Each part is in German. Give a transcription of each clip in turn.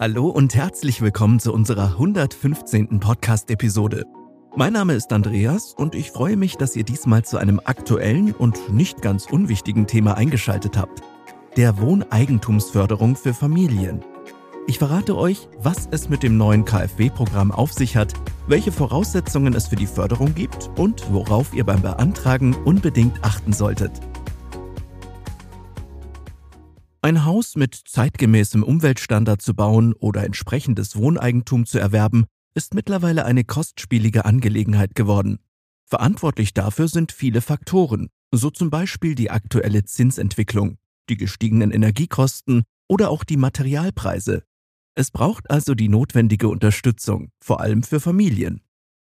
Hallo und herzlich willkommen zu unserer 115. Podcast-Episode. Mein Name ist Andreas und ich freue mich, dass ihr diesmal zu einem aktuellen und nicht ganz unwichtigen Thema eingeschaltet habt. Der Wohneigentumsförderung für Familien. Ich verrate euch, was es mit dem neuen KfW-Programm auf sich hat, welche Voraussetzungen es für die Förderung gibt und worauf ihr beim Beantragen unbedingt achten solltet. Ein Haus mit zeitgemäßem Umweltstandard zu bauen oder entsprechendes Wohneigentum zu erwerben, ist mittlerweile eine kostspielige Angelegenheit geworden. Verantwortlich dafür sind viele Faktoren, so zum Beispiel die aktuelle Zinsentwicklung, die gestiegenen Energiekosten oder auch die Materialpreise. Es braucht also die notwendige Unterstützung, vor allem für Familien.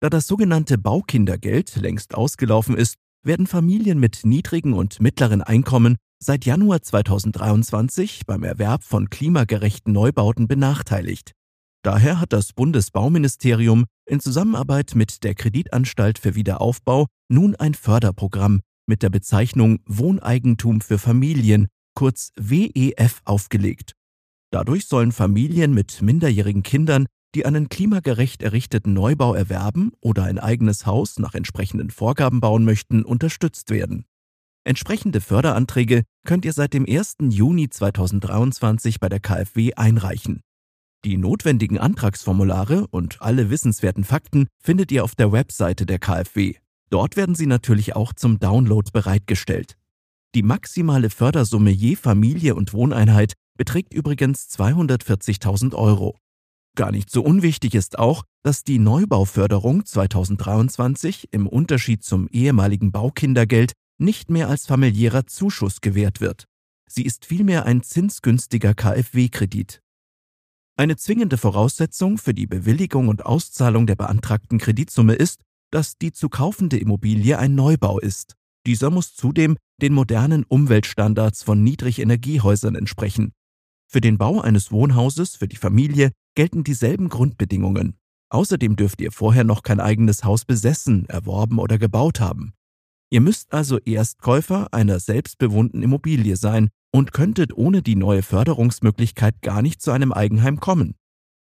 Da das sogenannte Baukindergeld längst ausgelaufen ist, werden Familien mit niedrigen und mittleren Einkommen seit Januar 2023 beim Erwerb von klimagerechten Neubauten benachteiligt. Daher hat das Bundesbauministerium in Zusammenarbeit mit der Kreditanstalt für Wiederaufbau nun ein Förderprogramm mit der Bezeichnung Wohneigentum für Familien, kurz WEF, aufgelegt. Dadurch sollen Familien mit minderjährigen Kindern, die einen klimagerecht errichteten Neubau erwerben oder ein eigenes Haus nach entsprechenden Vorgaben bauen möchten, unterstützt werden. Entsprechende Förderanträge könnt ihr seit dem 1. Juni 2023 bei der KfW einreichen. Die notwendigen Antragsformulare und alle wissenswerten Fakten findet ihr auf der Webseite der KfW. Dort werden sie natürlich auch zum Download bereitgestellt. Die maximale Fördersumme je Familie und Wohneinheit beträgt übrigens 240.000 Euro. Gar nicht so unwichtig ist auch, dass die Neubauförderung 2023 im Unterschied zum ehemaligen Baukindergeld nicht mehr als familiärer Zuschuss gewährt wird. Sie ist vielmehr ein zinsgünstiger KfW-Kredit. Eine zwingende Voraussetzung für die Bewilligung und Auszahlung der beantragten Kreditsumme ist, dass die zu kaufende Immobilie ein Neubau ist. Dieser muss zudem den modernen Umweltstandards von Niedrigenergiehäusern entsprechen. Für den Bau eines Wohnhauses für die Familie gelten dieselben Grundbedingungen. Außerdem dürft ihr vorher noch kein eigenes Haus besessen, erworben oder gebaut haben. Ihr müsst also Erstkäufer einer selbstbewohnten Immobilie sein und könntet ohne die neue Förderungsmöglichkeit gar nicht zu einem Eigenheim kommen.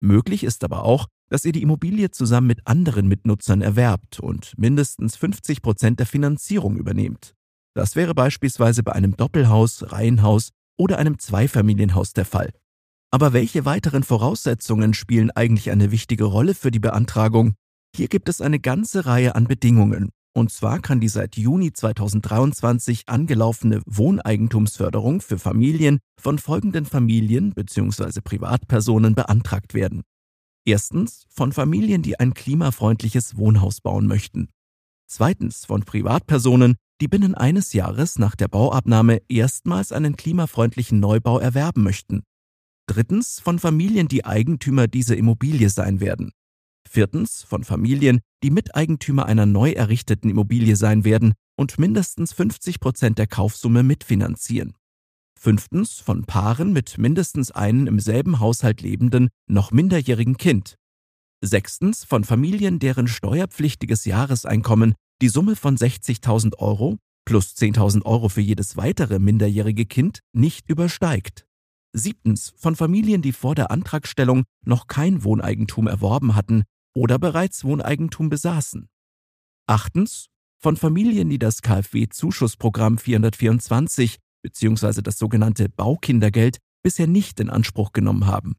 Möglich ist aber auch, dass ihr die Immobilie zusammen mit anderen Mitnutzern erwerbt und mindestens 50 Prozent der Finanzierung übernehmt. Das wäre beispielsweise bei einem Doppelhaus, Reihenhaus oder einem Zweifamilienhaus der Fall. Aber welche weiteren Voraussetzungen spielen eigentlich eine wichtige Rolle für die Beantragung? Hier gibt es eine ganze Reihe an Bedingungen, und zwar kann die seit Juni 2023 angelaufene Wohneigentumsförderung für Familien von folgenden Familien bzw. Privatpersonen beantragt werden. Erstens von Familien, die ein klimafreundliches Wohnhaus bauen möchten. Zweitens von Privatpersonen, die binnen eines Jahres nach der Bauabnahme erstmals einen klimafreundlichen Neubau erwerben möchten. Drittens von Familien, die Eigentümer dieser Immobilie sein werden. Viertens von Familien, die Miteigentümer einer neu errichteten Immobilie sein werden und mindestens 50 Prozent der Kaufsumme mitfinanzieren. Fünftens von Paaren mit mindestens einem im selben Haushalt lebenden, noch minderjährigen Kind. Sechstens von Familien, deren steuerpflichtiges Jahreseinkommen die Summe von 60.000 Euro plus 10.000 Euro für jedes weitere minderjährige Kind nicht übersteigt. Siebtens von Familien, die vor der Antragstellung noch kein Wohneigentum erworben hatten oder bereits Wohneigentum besaßen. Achtens von Familien, die das KfW-Zuschussprogramm 424 bzw. das sogenannte Baukindergeld bisher nicht in Anspruch genommen haben.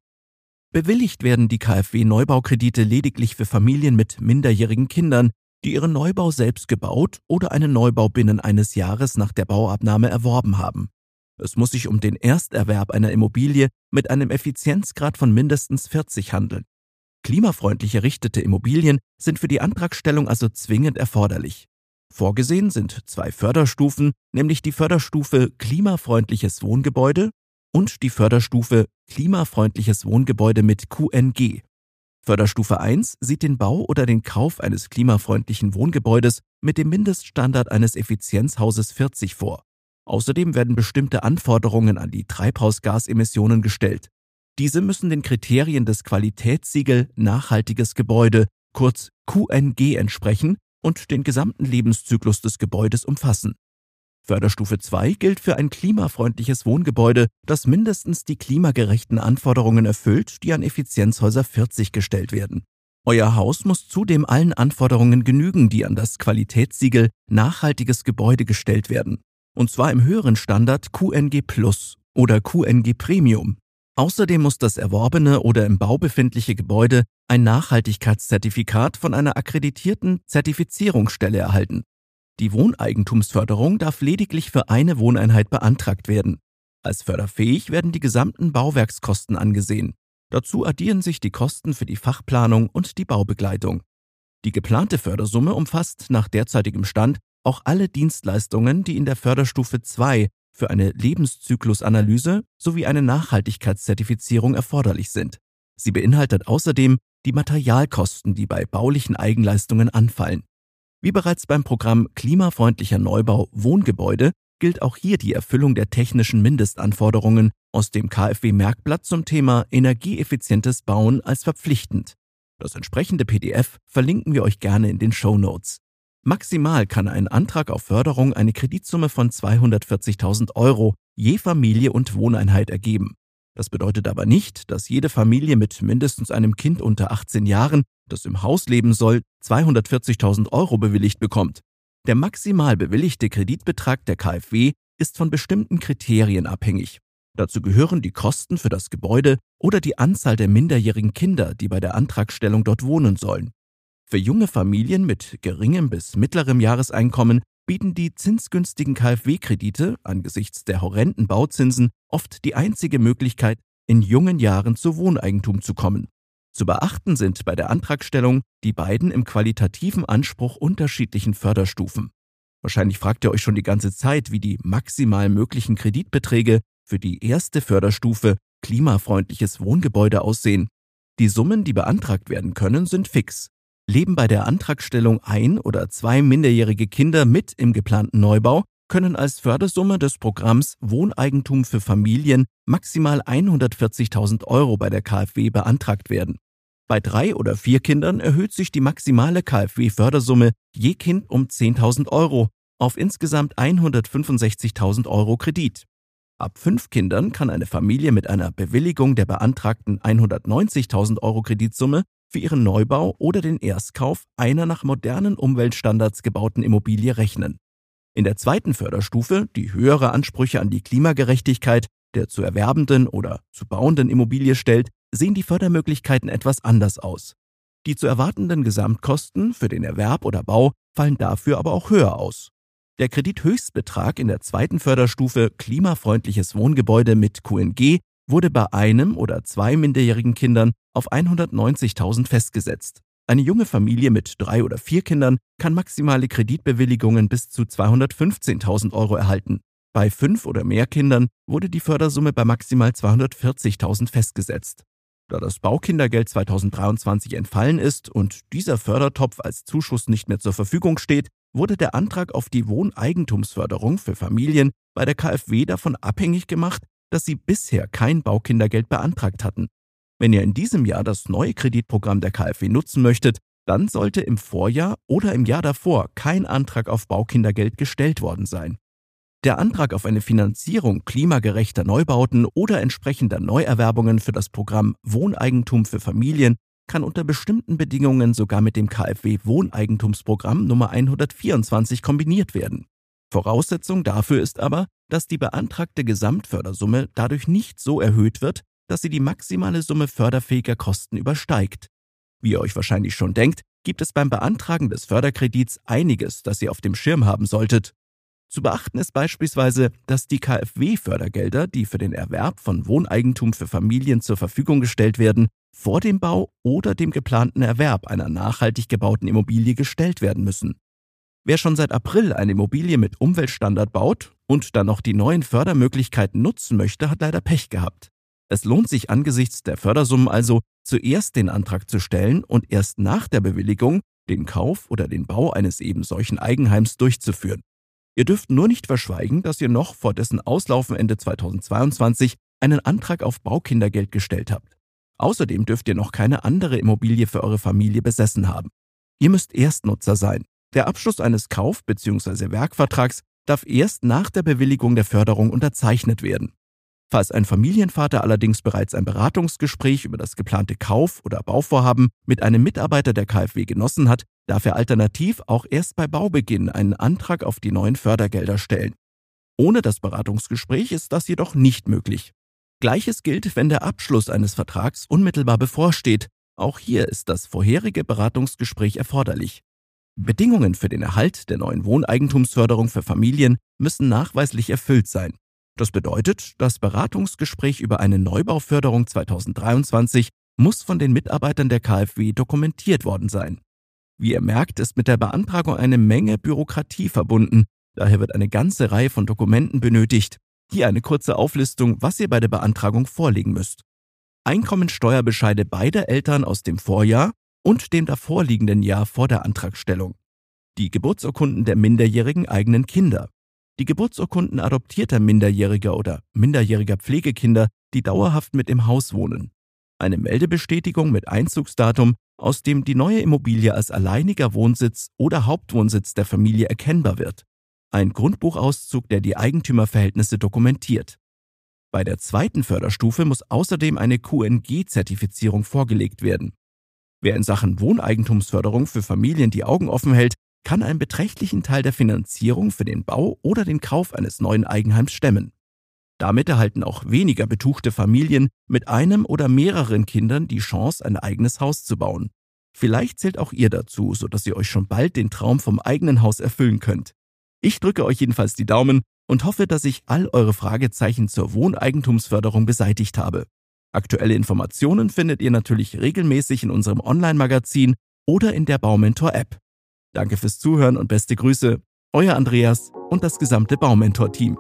Bewilligt werden die KfW-Neubaukredite lediglich für Familien mit minderjährigen Kindern, die ihren Neubau selbst gebaut oder einen Neubau binnen eines Jahres nach der Bauabnahme erworben haben. Es muss sich um den Ersterwerb einer Immobilie mit einem Effizienzgrad von mindestens 40 handeln. Klimafreundlich errichtete Immobilien sind für die Antragstellung also zwingend erforderlich. Vorgesehen sind zwei Förderstufen, nämlich die Förderstufe Klimafreundliches Wohngebäude und die Förderstufe Klimafreundliches Wohngebäude mit QNG. Förderstufe 1 sieht den Bau oder den Kauf eines klimafreundlichen Wohngebäudes mit dem Mindeststandard eines Effizienzhauses 40 vor. Außerdem werden bestimmte Anforderungen an die Treibhausgasemissionen gestellt. Diese müssen den Kriterien des Qualitätssiegel Nachhaltiges Gebäude, kurz QNG, entsprechen und den gesamten Lebenszyklus des Gebäudes umfassen. Förderstufe 2 gilt für ein klimafreundliches Wohngebäude, das mindestens die klimagerechten Anforderungen erfüllt, die an Effizienzhäuser 40 gestellt werden. Euer Haus muss zudem allen Anforderungen genügen, die an das Qualitätssiegel nachhaltiges Gebäude gestellt werden. Und zwar im höheren Standard QNG Plus oder QNG Premium. Außerdem muss das erworbene oder im Bau befindliche Gebäude ein Nachhaltigkeitszertifikat von einer akkreditierten Zertifizierungsstelle erhalten. Die Wohneigentumsförderung darf lediglich für eine Wohneinheit beantragt werden. Als förderfähig werden die gesamten Bauwerkskosten angesehen. Dazu addieren sich die Kosten für die Fachplanung und die Baubegleitung. Die geplante Fördersumme umfasst nach derzeitigem Stand auch alle Dienstleistungen, die in der Förderstufe 2 für eine Lebenszyklusanalyse sowie eine Nachhaltigkeitszertifizierung erforderlich sind. Sie beinhaltet außerdem die Materialkosten, die bei baulichen Eigenleistungen anfallen. Wie bereits beim Programm Klimafreundlicher Neubau Wohngebäude gilt auch hier die Erfüllung der technischen Mindestanforderungen aus dem KfW-Merkblatt zum Thema energieeffizientes Bauen als verpflichtend. Das entsprechende PDF verlinken wir euch gerne in den Show Notes. Maximal kann ein Antrag auf Förderung eine Kreditsumme von 240.000 Euro je Familie und Wohneinheit ergeben. Das bedeutet aber nicht, dass jede Familie mit mindestens einem Kind unter 18 Jahren, das im Haus leben soll, 240.000 Euro bewilligt bekommt. Der maximal bewilligte Kreditbetrag der KfW ist von bestimmten Kriterien abhängig. Dazu gehören die Kosten für das Gebäude oder die Anzahl der minderjährigen Kinder, die bei der Antragstellung dort wohnen sollen. Für junge Familien mit geringem bis mittlerem Jahreseinkommen bieten die zinsgünstigen KfW-Kredite angesichts der horrenden Bauzinsen oft die einzige Möglichkeit, in jungen Jahren zu Wohneigentum zu kommen. Zu beachten sind bei der Antragstellung die beiden im qualitativen Anspruch unterschiedlichen Förderstufen. Wahrscheinlich fragt ihr euch schon die ganze Zeit, wie die maximal möglichen Kreditbeträge für die erste Förderstufe klimafreundliches Wohngebäude aussehen. Die Summen, die beantragt werden können, sind fix. Leben bei der Antragstellung ein oder zwei minderjährige Kinder mit im geplanten Neubau, können als Fördersumme des Programms Wohneigentum für Familien maximal 140.000 Euro bei der KfW beantragt werden. Bei drei oder vier Kindern erhöht sich die maximale KfW-Fördersumme je Kind um 10.000 Euro auf insgesamt 165.000 Euro Kredit. Ab fünf Kindern kann eine Familie mit einer Bewilligung der beantragten 190.000 Euro Kreditsumme für ihren Neubau oder den Erstkauf einer nach modernen Umweltstandards gebauten Immobilie rechnen. In der zweiten Förderstufe, die höhere Ansprüche an die Klimagerechtigkeit der zu erwerbenden oder zu bauenden Immobilie stellt, sehen die Fördermöglichkeiten etwas anders aus. Die zu erwartenden Gesamtkosten für den Erwerb oder Bau fallen dafür aber auch höher aus. Der Kredithöchstbetrag in der zweiten Förderstufe klimafreundliches Wohngebäude mit QNG wurde bei einem oder zwei minderjährigen Kindern auf 190.000 festgesetzt. Eine junge Familie mit drei oder vier Kindern kann maximale Kreditbewilligungen bis zu 215.000 Euro erhalten. Bei fünf oder mehr Kindern wurde die Fördersumme bei maximal 240.000 festgesetzt. Da das Baukindergeld 2023 entfallen ist und dieser Fördertopf als Zuschuss nicht mehr zur Verfügung steht, wurde der Antrag auf die Wohneigentumsförderung für Familien bei der KfW davon abhängig gemacht, dass sie bisher kein Baukindergeld beantragt hatten. Wenn ihr in diesem Jahr das neue Kreditprogramm der KfW nutzen möchtet, dann sollte im Vorjahr oder im Jahr davor kein Antrag auf Baukindergeld gestellt worden sein. Der Antrag auf eine Finanzierung klimagerechter Neubauten oder entsprechender Neuerwerbungen für das Programm Wohneigentum für Familien kann unter bestimmten Bedingungen sogar mit dem KfW Wohneigentumsprogramm Nummer 124 kombiniert werden. Voraussetzung dafür ist aber, dass die beantragte Gesamtfördersumme dadurch nicht so erhöht wird, dass sie die maximale Summe förderfähiger Kosten übersteigt. Wie ihr euch wahrscheinlich schon denkt, gibt es beim Beantragen des Förderkredits einiges, das ihr auf dem Schirm haben solltet. Zu beachten ist beispielsweise, dass die KfW-Fördergelder, die für den Erwerb von Wohneigentum für Familien zur Verfügung gestellt werden, vor dem Bau oder dem geplanten Erwerb einer nachhaltig gebauten Immobilie gestellt werden müssen. Wer schon seit April eine Immobilie mit Umweltstandard baut und dann noch die neuen Fördermöglichkeiten nutzen möchte, hat leider Pech gehabt. Es lohnt sich angesichts der Fördersummen also, zuerst den Antrag zu stellen und erst nach der Bewilligung den Kauf oder den Bau eines eben solchen Eigenheims durchzuführen. Ihr dürft nur nicht verschweigen, dass ihr noch vor dessen Auslaufen Ende 2022 einen Antrag auf Baukindergeld gestellt habt. Außerdem dürft ihr noch keine andere Immobilie für eure Familie besessen haben. Ihr müsst Erstnutzer sein. Der Abschluss eines Kauf- bzw. Werkvertrags darf erst nach der Bewilligung der Förderung unterzeichnet werden. Falls ein Familienvater allerdings bereits ein Beratungsgespräch über das geplante Kauf- oder Bauvorhaben mit einem Mitarbeiter der KfW genossen hat, darf er alternativ auch erst bei Baubeginn einen Antrag auf die neuen Fördergelder stellen. Ohne das Beratungsgespräch ist das jedoch nicht möglich. Gleiches gilt, wenn der Abschluss eines Vertrags unmittelbar bevorsteht. Auch hier ist das vorherige Beratungsgespräch erforderlich. Bedingungen für den Erhalt der neuen Wohneigentumsförderung für Familien müssen nachweislich erfüllt sein. Das bedeutet, das Beratungsgespräch über eine Neubauförderung 2023 muss von den Mitarbeitern der KfW dokumentiert worden sein. Wie ihr merkt, ist mit der Beantragung eine Menge Bürokratie verbunden, daher wird eine ganze Reihe von Dokumenten benötigt. Hier eine kurze Auflistung, was ihr bei der Beantragung vorlegen müsst. Einkommensteuerbescheide beider Eltern aus dem Vorjahr und dem davorliegenden Jahr vor der Antragstellung. Die Geburtsurkunden der minderjährigen eigenen Kinder. Die Geburtsurkunden adoptierter Minderjähriger oder minderjähriger Pflegekinder, die dauerhaft mit im Haus wohnen. Eine Meldebestätigung mit Einzugsdatum, aus dem die neue Immobilie als alleiniger Wohnsitz oder Hauptwohnsitz der Familie erkennbar wird. Ein Grundbuchauszug, der die Eigentümerverhältnisse dokumentiert. Bei der zweiten Förderstufe muss außerdem eine QNG-Zertifizierung vorgelegt werden. Wer in Sachen Wohneigentumsförderung für Familien die Augen offen hält, kann einen beträchtlichen Teil der Finanzierung für den Bau oder den Kauf eines neuen Eigenheims stemmen. Damit erhalten auch weniger betuchte Familien mit einem oder mehreren Kindern die Chance, ein eigenes Haus zu bauen. Vielleicht zählt auch ihr dazu, sodass ihr euch schon bald den Traum vom eigenen Haus erfüllen könnt. Ich drücke euch jedenfalls die Daumen und hoffe, dass ich all eure Fragezeichen zur Wohneigentumsförderung beseitigt habe. Aktuelle Informationen findet ihr natürlich regelmäßig in unserem Online-Magazin oder in der Baumentor-App. Danke fürs Zuhören und beste Grüße, euer Andreas und das gesamte Baumentor-Team.